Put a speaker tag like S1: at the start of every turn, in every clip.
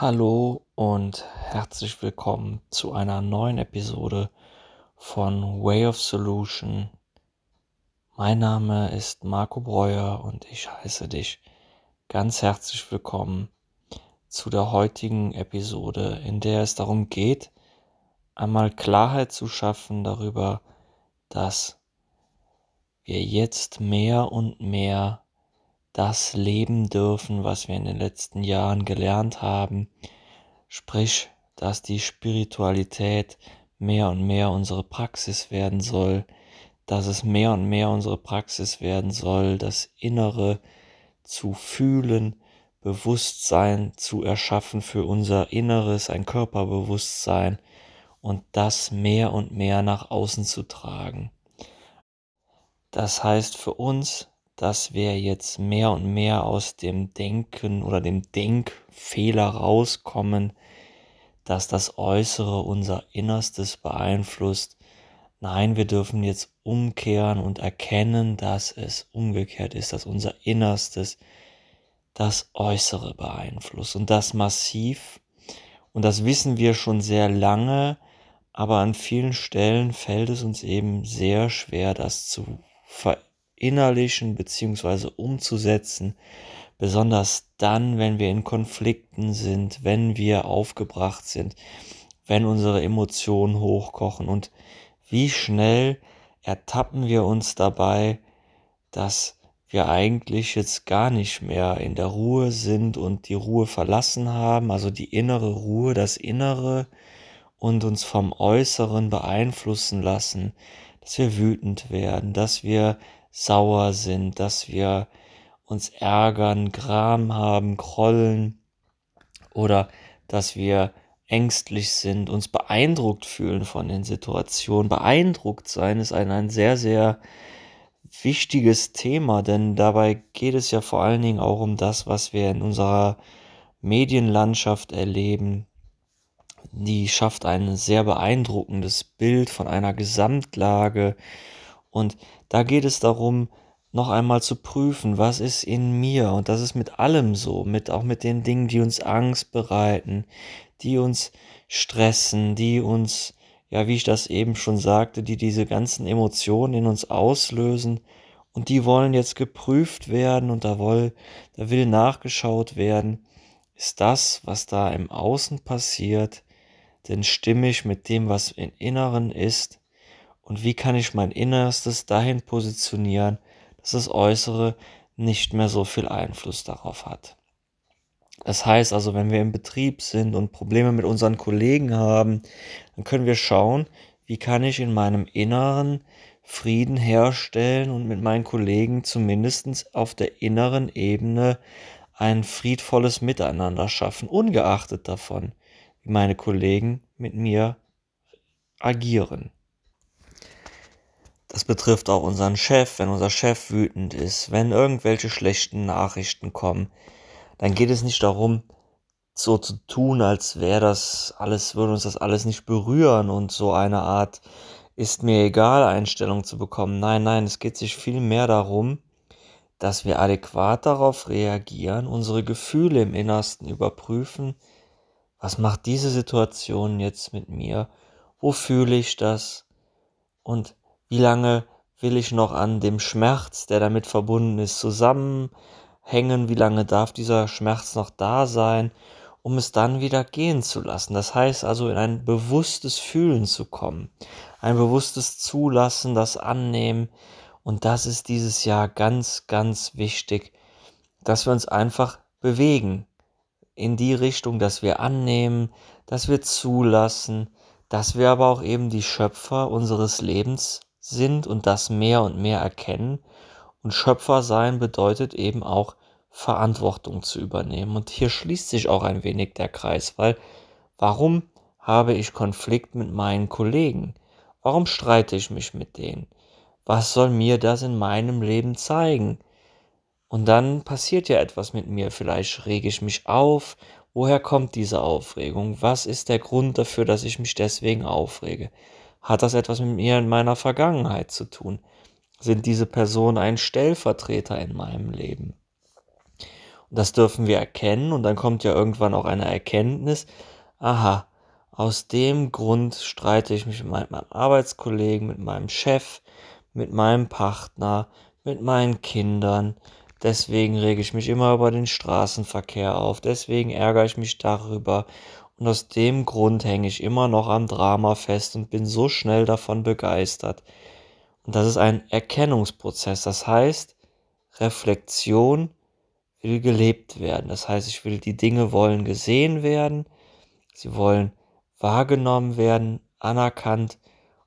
S1: Hallo und herzlich willkommen zu einer neuen Episode von Way of Solution. Mein Name ist Marco Breuer und ich heiße dich ganz herzlich willkommen zu der heutigen Episode, in der es darum geht, einmal Klarheit zu schaffen darüber, dass wir jetzt mehr und mehr das leben dürfen, was wir in den letzten Jahren gelernt haben, sprich, dass die Spiritualität mehr und mehr unsere Praxis werden soll, dass es mehr und mehr unsere Praxis werden soll, das Innere zu fühlen, Bewusstsein zu erschaffen für unser Inneres, ein Körperbewusstsein und das mehr und mehr nach außen zu tragen. Das heißt für uns, dass wir jetzt mehr und mehr aus dem Denken oder dem Denkfehler rauskommen, dass das Äußere unser Innerstes beeinflusst. Nein, wir dürfen jetzt umkehren und erkennen, dass es umgekehrt ist, dass unser Innerstes das Äußere beeinflusst und das massiv. Und das wissen wir schon sehr lange, aber an vielen Stellen fällt es uns eben sehr schwer, das zu verändern verinnerlichen bzw. umzusetzen, besonders dann, wenn wir in Konflikten sind, wenn wir aufgebracht sind, wenn unsere Emotionen hochkochen und wie schnell ertappen wir uns dabei, dass wir eigentlich jetzt gar nicht mehr in der Ruhe sind und die Ruhe verlassen haben, also die innere Ruhe, das Innere und uns vom Äußeren beeinflussen lassen, dass wir wütend werden, dass wir sauer sind, dass wir uns ärgern, Gram haben, grollen oder dass wir ängstlich sind, uns beeindruckt fühlen von den Situationen. Beeindruckt sein ist ein, ein sehr, sehr wichtiges Thema, denn dabei geht es ja vor allen Dingen auch um das, was wir in unserer Medienlandschaft erleben. Die schafft ein sehr beeindruckendes Bild von einer Gesamtlage und da geht es darum, noch einmal zu prüfen, was ist in mir. Und das ist mit allem so, mit auch mit den Dingen, die uns Angst bereiten, die uns stressen, die uns, ja, wie ich das eben schon sagte, die diese ganzen Emotionen in uns auslösen. Und die wollen jetzt geprüft werden und da, will, da will nachgeschaut werden, ist das, was da im Außen passiert, denn stimmig mit dem, was im Inneren ist? Und wie kann ich mein Innerstes dahin positionieren, dass das Äußere nicht mehr so viel Einfluss darauf hat. Das heißt also, wenn wir im Betrieb sind und Probleme mit unseren Kollegen haben, dann können wir schauen, wie kann ich in meinem Inneren Frieden herstellen und mit meinen Kollegen zumindest auf der inneren Ebene ein friedvolles Miteinander schaffen, ungeachtet davon, wie meine Kollegen mit mir agieren. Das betrifft auch unseren Chef, wenn unser Chef wütend ist, wenn irgendwelche schlechten Nachrichten kommen, dann geht es nicht darum, so zu tun, als wäre das alles, würde uns das alles nicht berühren und so eine Art ist mir egal Einstellung zu bekommen. Nein, nein, es geht sich viel mehr darum, dass wir adäquat darauf reagieren, unsere Gefühle im Innersten überprüfen. Was macht diese Situation jetzt mit mir? Wo fühle ich das? Und wie lange will ich noch an dem Schmerz, der damit verbunden ist, zusammenhängen? Wie lange darf dieser Schmerz noch da sein, um es dann wieder gehen zu lassen? Das heißt also, in ein bewusstes Fühlen zu kommen, ein bewusstes Zulassen, das Annehmen. Und das ist dieses Jahr ganz, ganz wichtig, dass wir uns einfach bewegen in die Richtung, dass wir annehmen, dass wir zulassen, dass wir aber auch eben die Schöpfer unseres Lebens sind und das mehr und mehr erkennen. Und Schöpfer sein bedeutet eben auch Verantwortung zu übernehmen. Und hier schließt sich auch ein wenig der Kreis, weil warum habe ich Konflikt mit meinen Kollegen? Warum streite ich mich mit denen? Was soll mir das in meinem Leben zeigen? Und dann passiert ja etwas mit mir. Vielleicht rege ich mich auf. Woher kommt diese Aufregung? Was ist der Grund dafür, dass ich mich deswegen aufrege? Hat das etwas mit mir in meiner Vergangenheit zu tun? Sind diese Personen ein Stellvertreter in meinem Leben? Und das dürfen wir erkennen und dann kommt ja irgendwann auch eine Erkenntnis, aha, aus dem Grund streite ich mich mit meinem Arbeitskollegen, mit meinem Chef, mit meinem Partner, mit meinen Kindern. Deswegen rege ich mich immer über den Straßenverkehr auf. Deswegen ärgere ich mich darüber. Und aus dem Grund hänge ich immer noch am Drama fest und bin so schnell davon begeistert. Und das ist ein Erkennungsprozess. Das heißt, Reflexion will gelebt werden. Das heißt, ich will, die Dinge wollen gesehen werden. Sie wollen wahrgenommen werden, anerkannt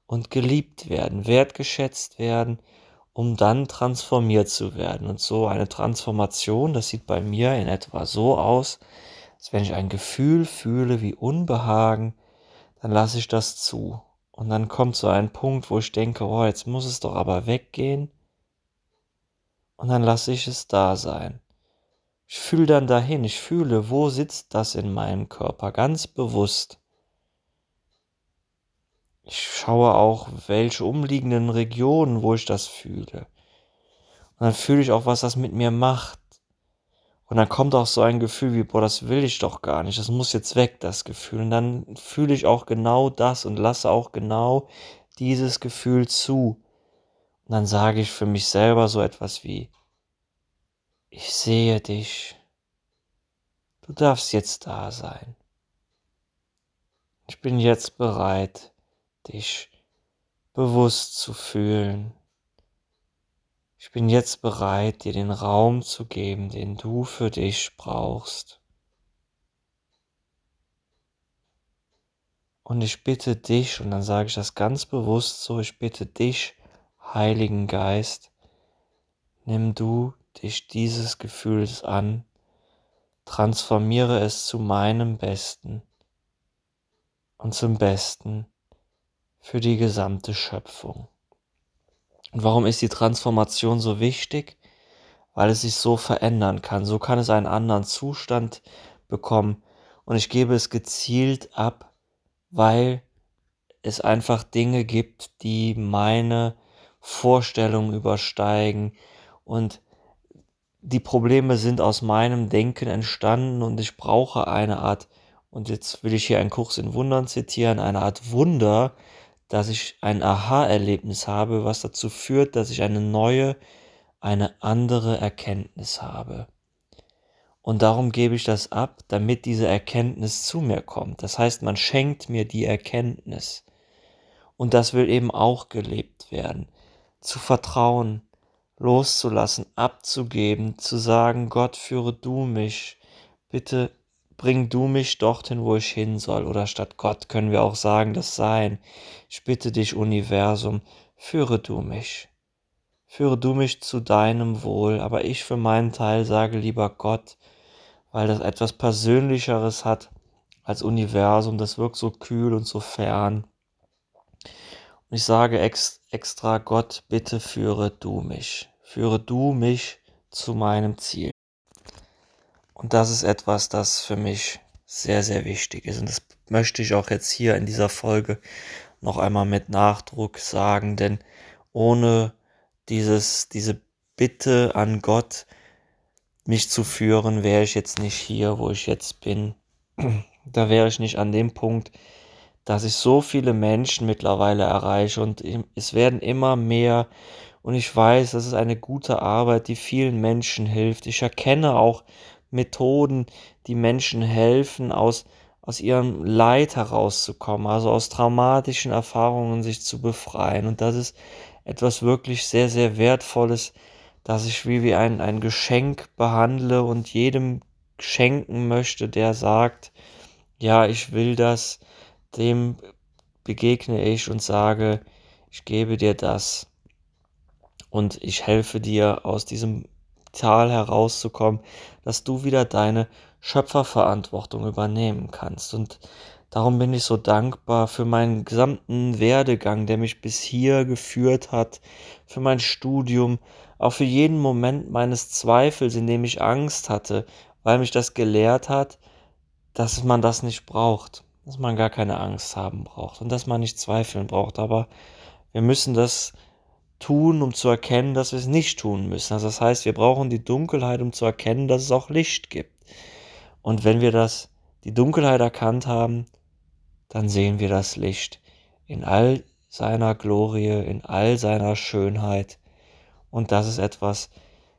S1: und geliebt werden, wertgeschätzt werden, um dann transformiert zu werden. Und so eine Transformation, das sieht bei mir in etwa so aus, als wenn ich ein Gefühl fühle wie Unbehagen, dann lasse ich das zu. Und dann kommt so ein Punkt, wo ich denke, oh, jetzt muss es doch aber weggehen. Und dann lasse ich es da sein. Ich fühle dann dahin, ich fühle, wo sitzt das in meinem Körper, ganz bewusst. Ich schaue auch, welche umliegenden Regionen, wo ich das fühle. Und dann fühle ich auch, was das mit mir macht. Und dann kommt auch so ein Gefühl wie, boah, das will ich doch gar nicht, das muss jetzt weg, das Gefühl. Und dann fühle ich auch genau das und lasse auch genau dieses Gefühl zu. Und dann sage ich für mich selber so etwas wie, ich sehe dich, du darfst jetzt da sein. Ich bin jetzt bereit, dich bewusst zu fühlen. Ich bin jetzt bereit, dir den Raum zu geben, den du für dich brauchst. Und ich bitte dich, und dann sage ich das ganz bewusst so, ich bitte dich, Heiligen Geist, nimm du dich dieses Gefühls an, transformiere es zu meinem Besten und zum Besten für die gesamte Schöpfung. Und warum ist die Transformation so wichtig? Weil es sich so verändern kann. So kann es einen anderen Zustand bekommen. Und ich gebe es gezielt ab, weil es einfach Dinge gibt, die meine Vorstellungen übersteigen. Und die Probleme sind aus meinem Denken entstanden und ich brauche eine Art, und jetzt will ich hier einen Kurs in Wundern zitieren, eine Art Wunder, dass ich ein Aha-Erlebnis habe, was dazu führt, dass ich eine neue, eine andere Erkenntnis habe. Und darum gebe ich das ab, damit diese Erkenntnis zu mir kommt. Das heißt, man schenkt mir die Erkenntnis. Und das will eben auch gelebt werden. Zu vertrauen, loszulassen, abzugeben, zu sagen, Gott, führe du mich. Bitte bring du mich dorthin, wo ich hin soll. Oder statt Gott können wir auch sagen, das Sein. Ich bitte dich, Universum, führe du mich. Führe du mich zu deinem Wohl. Aber ich für meinen Teil sage lieber Gott, weil das etwas Persönlicheres hat als Universum. Das wirkt so kühl und so fern. Und ich sage ex extra Gott, bitte führe du mich. Führe du mich zu meinem Ziel. Und das ist etwas, das für mich sehr, sehr wichtig ist. Und das möchte ich auch jetzt hier in dieser Folge noch einmal mit Nachdruck sagen, denn ohne dieses, diese Bitte an Gott, mich zu führen, wäre ich jetzt nicht hier, wo ich jetzt bin. Da wäre ich nicht an dem Punkt, dass ich so viele Menschen mittlerweile erreiche und es werden immer mehr und ich weiß, das ist eine gute Arbeit, die vielen Menschen hilft. Ich erkenne auch Methoden, die Menschen helfen, aus, aus ihrem Leid herauszukommen, also aus traumatischen Erfahrungen sich zu befreien. Und das ist etwas wirklich sehr, sehr Wertvolles, dass ich wie, wie ein, ein Geschenk behandle und jedem schenken möchte, der sagt, ja, ich will das, dem begegne ich und sage, ich gebe dir das und ich helfe dir aus diesem Tal herauszukommen, dass du wieder deine Schöpferverantwortung übernehmen kannst. Und darum bin ich so dankbar für meinen gesamten Werdegang, der mich bis hier geführt hat, für mein Studium, auch für jeden Moment meines Zweifels, in dem ich Angst hatte, weil mich das gelehrt hat, dass man das nicht braucht, dass man gar keine Angst haben braucht und dass man nicht zweifeln braucht. Aber wir müssen das tun, um zu erkennen, dass wir es nicht tun müssen. Also das heißt, wir brauchen die Dunkelheit, um zu erkennen, dass es auch Licht gibt. Und wenn wir das, die Dunkelheit erkannt haben, dann sehen wir das Licht in all seiner Glorie, in all seiner Schönheit. Und das ist etwas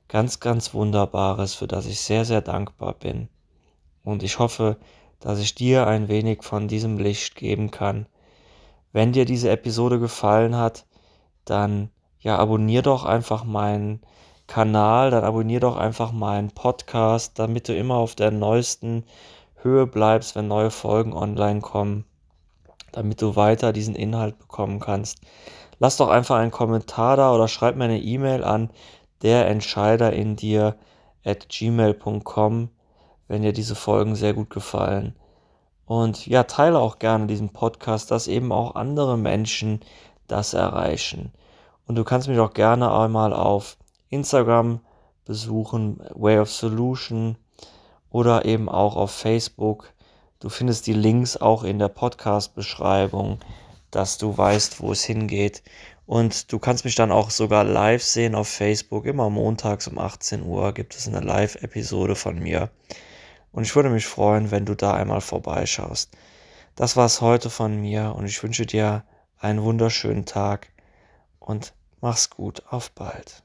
S1: ganz, ganz Wunderbares, für das ich sehr, sehr dankbar bin. Und ich hoffe, dass ich dir ein wenig von diesem Licht geben kann. Wenn dir diese Episode gefallen hat, dann ja, abonnier doch einfach meinen Kanal, dann abonnier doch einfach meinen Podcast, damit du immer auf der neuesten Höhe bleibst, wenn neue Folgen online kommen, damit du weiter diesen Inhalt bekommen kannst. Lass doch einfach einen Kommentar da oder schreib mir eine E-Mail an der wenn dir diese Folgen sehr gut gefallen. Und ja, teile auch gerne diesen Podcast, dass eben auch andere Menschen das erreichen. Und du kannst mich auch gerne einmal auf Instagram besuchen, Way of Solution oder eben auch auf Facebook. Du findest die Links auch in der Podcast-Beschreibung, dass du weißt, wo es hingeht. Und du kannst mich dann auch sogar live sehen auf Facebook. Immer montags um 18 Uhr gibt es eine Live-Episode von mir. Und ich würde mich freuen, wenn du da einmal vorbeischaust. Das war's heute von mir und ich wünsche dir einen wunderschönen Tag und mach's gut, auf bald.